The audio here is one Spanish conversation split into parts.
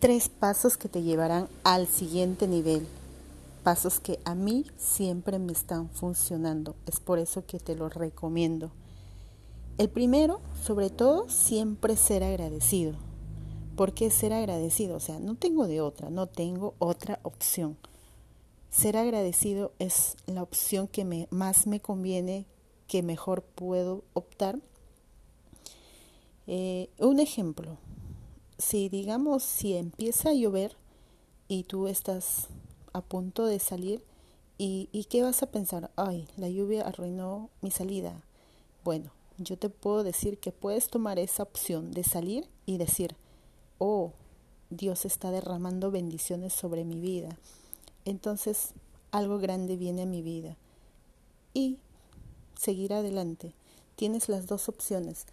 tres pasos que te llevarán al siguiente nivel. Pasos que a mí siempre me están funcionando. Es por eso que te los recomiendo. El primero, sobre todo, siempre ser agradecido. ¿Por qué ser agradecido? O sea, no tengo de otra, no tengo otra opción. Ser agradecido es la opción que me, más me conviene, que mejor puedo optar. Eh, un ejemplo, si digamos, si empieza a llover y tú estás a punto de salir, ¿y, ¿y qué vas a pensar? Ay, la lluvia arruinó mi salida. Bueno, yo te puedo decir que puedes tomar esa opción de salir y decir, oh, Dios está derramando bendiciones sobre mi vida. Entonces, algo grande viene a mi vida. Y seguir adelante. Tienes las dos opciones.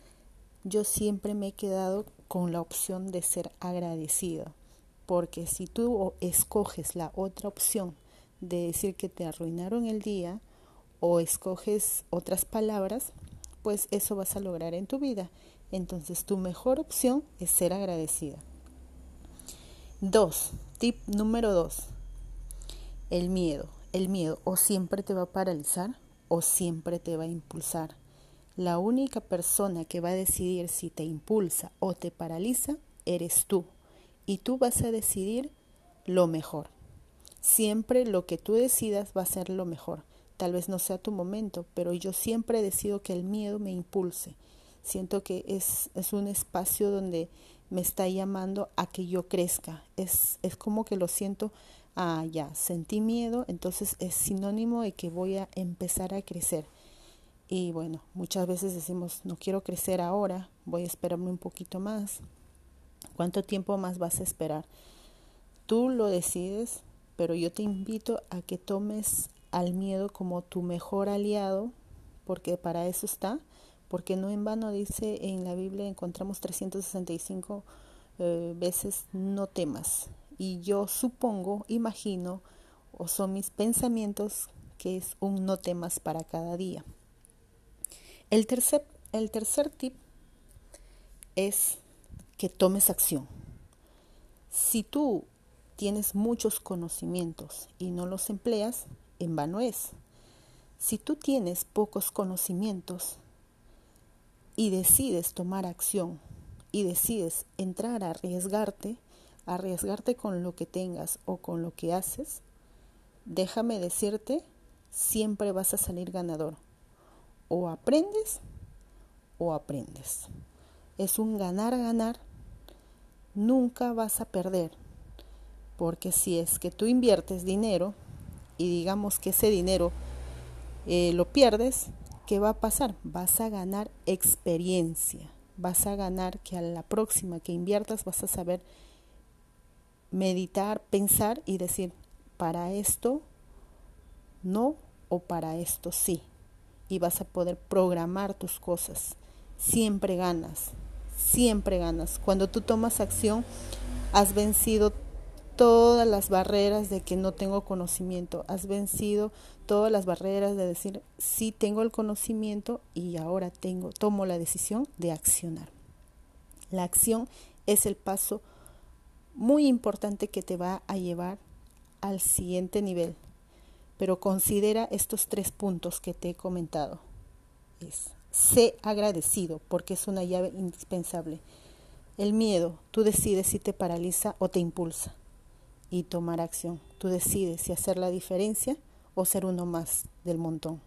Yo siempre me he quedado con la opción de ser agradecido, porque si tú escoges la otra opción de decir que te arruinaron el día o escoges otras palabras, pues eso vas a lograr en tu vida. Entonces tu mejor opción es ser agradecida. Dos, tip número dos, el miedo. El miedo o siempre te va a paralizar o siempre te va a impulsar. La única persona que va a decidir si te impulsa o te paraliza eres tú. Y tú vas a decidir lo mejor. Siempre lo que tú decidas va a ser lo mejor. Tal vez no sea tu momento, pero yo siempre decido que el miedo me impulse. Siento que es, es un espacio donde me está llamando a que yo crezca. Es, es como que lo siento, ah, ya, sentí miedo, entonces es sinónimo de que voy a empezar a crecer. Y bueno, muchas veces decimos, no quiero crecer ahora, voy a esperarme un poquito más. ¿Cuánto tiempo más vas a esperar? Tú lo decides, pero yo te invito a que tomes al miedo como tu mejor aliado, porque para eso está, porque no en vano dice en la Biblia encontramos 365 eh, veces no temas. Y yo supongo, imagino, o son mis pensamientos, que es un no temas para cada día. El tercer, el tercer tip es que tomes acción. Si tú tienes muchos conocimientos y no los empleas, en vano es. Si tú tienes pocos conocimientos y decides tomar acción y decides entrar a arriesgarte, arriesgarte con lo que tengas o con lo que haces, déjame decirte, siempre vas a salir ganador o aprendes o aprendes. Es un ganar-ganar. Nunca vas a perder. Porque si es que tú inviertes dinero y digamos que ese dinero eh, lo pierdes, ¿qué va a pasar? Vas a ganar experiencia. Vas a ganar que a la próxima que inviertas vas a saber meditar, pensar y decir, para esto no o para esto sí y vas a poder programar tus cosas. Siempre ganas, siempre ganas. Cuando tú tomas acción, has vencido todas las barreras de que no tengo conocimiento, has vencido todas las barreras de decir sí tengo el conocimiento y ahora tengo tomo la decisión de accionar. La acción es el paso muy importante que te va a llevar al siguiente nivel, pero considera estos tres puntos que te he comentado. Es, sé agradecido porque es una llave indispensable. El miedo, tú decides si te paraliza o te impulsa. Y tomar acción, tú decides si hacer la diferencia o ser uno más del montón.